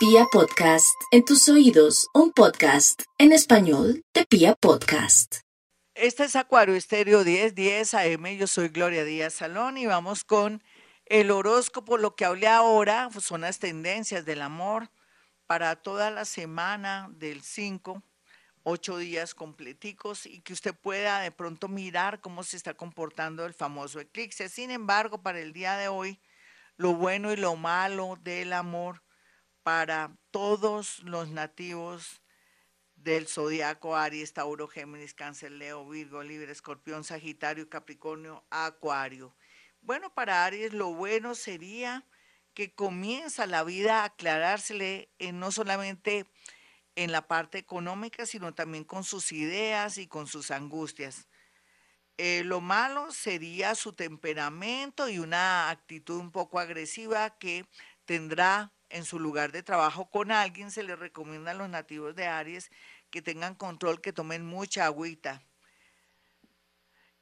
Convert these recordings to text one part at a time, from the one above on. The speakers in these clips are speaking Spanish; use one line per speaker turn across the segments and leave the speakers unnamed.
Pia Podcast, en tus oídos, un podcast en español de Pia Podcast.
Este es Acuario Estéreo 1010 AM, yo soy Gloria Díaz Salón y vamos con el horóscopo, lo que hablé ahora pues, son las tendencias del amor para toda la semana del 5 ocho días completicos y que usted pueda de pronto mirar cómo se está comportando el famoso eclipse. Sin embargo, para el día de hoy, lo bueno y lo malo del amor para todos los nativos del zodiaco Aries, Tauro, Géminis, Cáncer, Leo, Virgo, Libre, Escorpión, Sagitario, Capricornio, Acuario. Bueno, para Aries lo bueno sería que comienza la vida a aclarársele en no solamente en la parte económica, sino también con sus ideas y con sus angustias. Eh, lo malo sería su temperamento y una actitud un poco agresiva que tendrá en su lugar de trabajo con alguien. Se le recomienda a los nativos de Aries que tengan control, que tomen mucha agüita.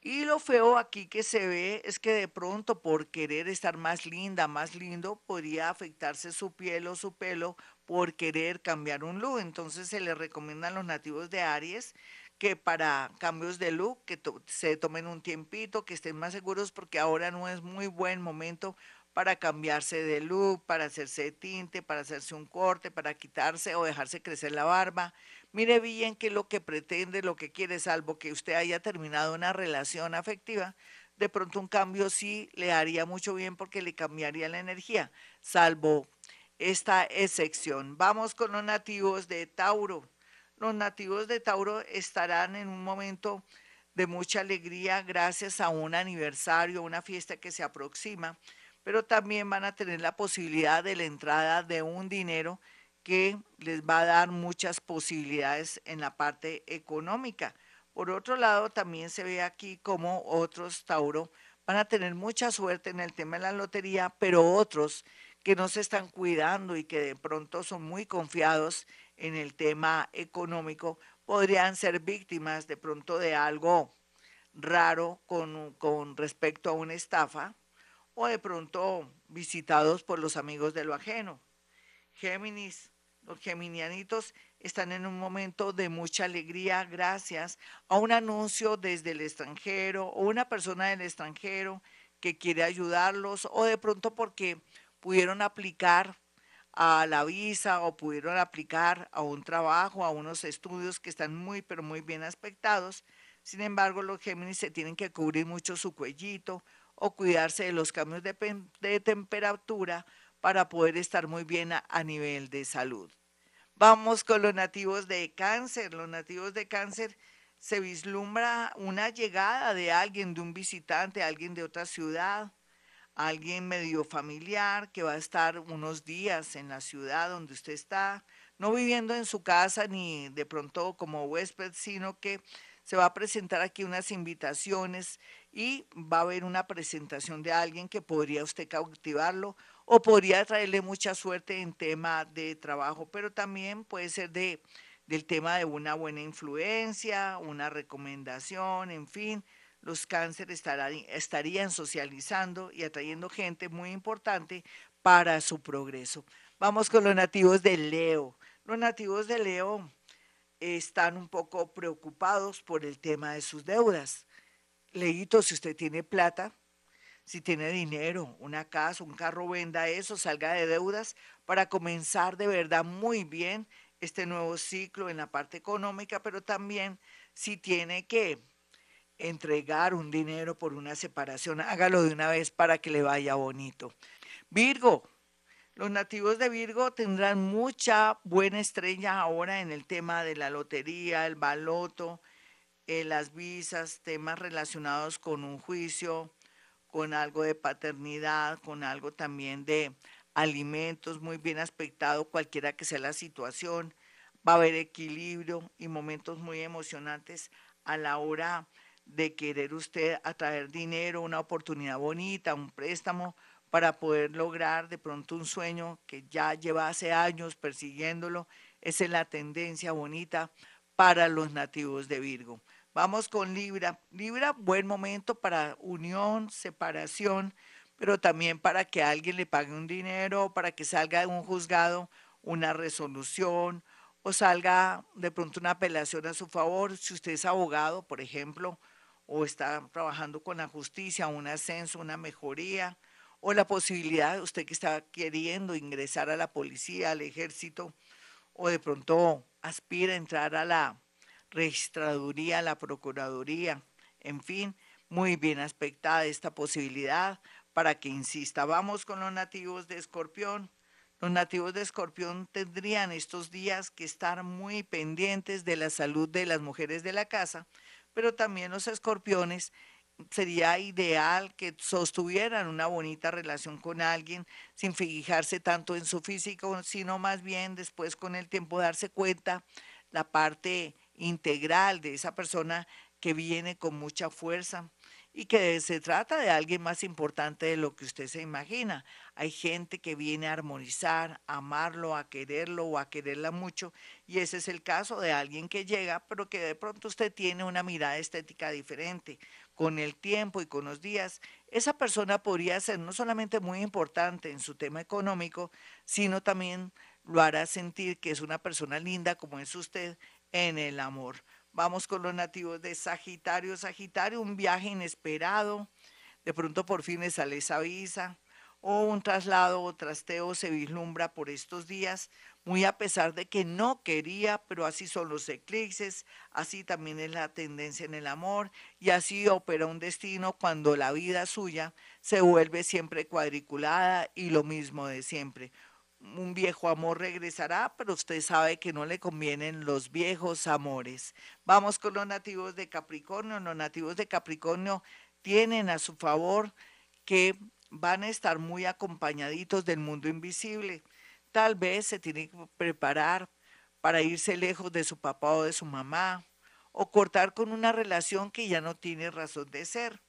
Y lo feo aquí que se ve es que de pronto por querer estar más linda, más lindo, podría afectarse su piel o su pelo por querer cambiar un look. Entonces se le recomienda a los nativos de Aries que para cambios de look, que se tomen un tiempito, que estén más seguros porque ahora no es muy buen momento para cambiarse de look, para hacerse tinte, para hacerse un corte, para quitarse o dejarse crecer la barba. Mire bien qué es lo que pretende, lo que quiere, salvo que usted haya terminado una relación afectiva. De pronto un cambio sí le haría mucho bien porque le cambiaría la energía, salvo esta excepción. Vamos con los nativos de Tauro. Los nativos de Tauro estarán en un momento de mucha alegría gracias a un aniversario, una fiesta que se aproxima, pero también van a tener la posibilidad de la entrada de un dinero que les va a dar muchas posibilidades en la parte económica. Por otro lado, también se ve aquí como otros Tauro van a tener mucha suerte en el tema de la lotería, pero otros que no se están cuidando y que de pronto son muy confiados en el tema económico, podrían ser víctimas de pronto de algo raro con, con respecto a una estafa o de pronto visitados por los amigos de lo ajeno. Géminis, los geminianitos están en un momento de mucha alegría gracias a un anuncio desde el extranjero o una persona del extranjero que quiere ayudarlos o de pronto porque pudieron aplicar a la visa o pudieron aplicar a un trabajo, a unos estudios que están muy, pero muy bien aspectados. Sin embargo, los Géminis se tienen que cubrir mucho su cuellito o cuidarse de los cambios de, temperatura para poder estar muy bien a nivel de salud. Vamos con los nativos de cáncer. Los nativos de cáncer se vislumbra una llegada de alguien, de un visitante, alguien de otra ciudad, alguien medio familiar que va a estar unos días en la ciudad donde usted está, no viviendo en su casa ni de pronto como huésped, sino que se va a presentar aquí unas invitaciones y va a haber una presentación de alguien que podría usted cautivarlo o podría traerle mucha suerte en tema de trabajo, pero también puede ser de del tema de una buena influencia, una recomendación, en fin, los cánceres estarían socializando y atrayendo gente muy importante para su progreso. Vamos con los nativos de Leo. Los nativos de Leo están un poco preocupados por el tema de sus deudas. Leito, si usted tiene plata, si tiene dinero, una casa, un carro, venda eso, salga de deudas para comenzar de verdad muy bien este nuevo ciclo en la parte económica, pero también si tiene que entregar un dinero por una separación, hágalo de una vez para que le vaya bonito. Virgo, los nativos de Virgo tendrán mucha buena estrella ahora en el tema de la lotería, el baloto, eh, las visas, temas relacionados con un juicio, con algo de paternidad, con algo también de alimentos muy bien aspectado, cualquiera que sea la situación. Va a haber equilibrio y momentos muy emocionantes a la hora de querer usted atraer dinero, una oportunidad bonita, un préstamo para poder lograr de pronto un sueño que ya lleva hace años persiguiéndolo. Esa es la tendencia bonita para los nativos de Virgo. Vamos con Libra. Libra, buen momento para unión, separación, pero también para que alguien le pague un dinero, para que salga de un juzgado una resolución o salga de pronto una apelación a su favor. Si usted es abogado, por ejemplo, o está trabajando con la justicia, un ascenso, una mejoría, o la posibilidad usted que está queriendo ingresar a la policía, al ejército, o de pronto aspira a entrar a la registraduría, a la procuraduría, en fin, muy bien aspectada esta posibilidad para que insista. Vamos con los nativos de Escorpión. Los nativos de Escorpión tendrían estos días que estar muy pendientes de la salud de las mujeres de la casa, pero también los escorpiones sería ideal que sostuvieran una bonita relación con alguien sin fijarse tanto en su físico, sino más bien después con el tiempo darse cuenta la parte integral de esa persona que viene con mucha fuerza, y que se trata de alguien más importante de lo que usted se imagina. Hay gente que viene a armonizar, a amarlo, a quererlo o a quererla mucho y ese es el caso de alguien que llega, pero que de pronto usted tiene una mirada estética diferente. Con el tiempo y con los días, esa persona podría ser no solamente muy importante en su tema económico, sino también lo hará sentir que es una persona linda como es usted en el amor. Vamos con los nativos de Sagitario. Sagitario, un viaje inesperado. De pronto por fin le sale esa visa. O un traslado o trasteo se vislumbra por estos días, muy a pesar de que no quería, pero así son los eclipses, así también es la tendencia en el amor, y así opera un destino cuando la vida suya se vuelve siempre cuadriculada y lo mismo de siempre un viejo amor regresará, pero usted sabe que no le convienen los viejos amores. Vamos con los nativos de Capricornio. Los nativos de Capricornio tienen a su favor que van a estar muy acompañaditos del mundo invisible. Tal vez se tienen que preparar para irse lejos de su papá o de su mamá, o cortar con una relación que ya no tiene razón de ser.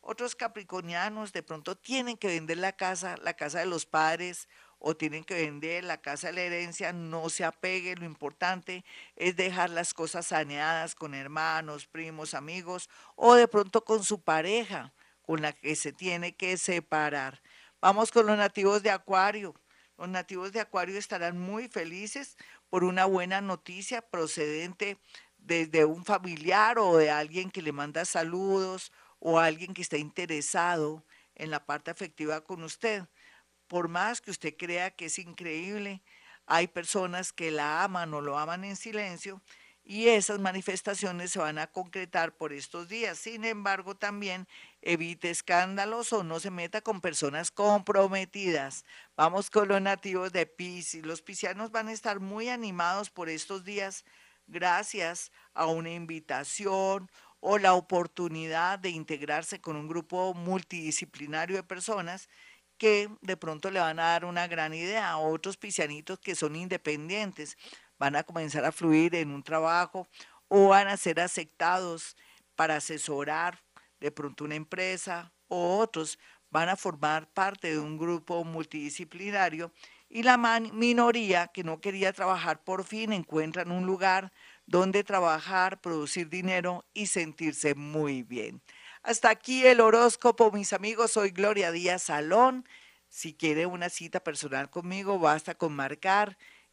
Otros capricornianos de pronto tienen que vender la casa, la casa de los padres o tienen que vender la casa de la herencia, no se apegue, lo importante es dejar las cosas saneadas con hermanos, primos, amigos o de pronto con su pareja con la que se tiene que separar. Vamos con los nativos de Acuario. Los nativos de Acuario estarán muy felices por una buena noticia procedente desde un familiar o de alguien que le manda saludos o alguien que está interesado en la parte afectiva con usted por más que usted crea que es increíble, hay personas que la aman o lo aman en silencio y esas manifestaciones se van a concretar por estos días. Sin embargo, también evite escándalos o no se meta con personas comprometidas. Vamos con los nativos de Pisces. Los piscianos van a estar muy animados por estos días gracias a una invitación o la oportunidad de integrarse con un grupo multidisciplinario de personas que de pronto le van a dar una gran idea a otros piscianitos que son independientes, van a comenzar a fluir en un trabajo o van a ser aceptados para asesorar de pronto una empresa o otros van a formar parte de un grupo multidisciplinario y la minoría que no quería trabajar por fin encuentran un lugar donde trabajar, producir dinero y sentirse muy bien. Hasta aquí el horóscopo, mis amigos. Soy Gloria Díaz Salón. Si quiere una cita personal conmigo, basta con marcar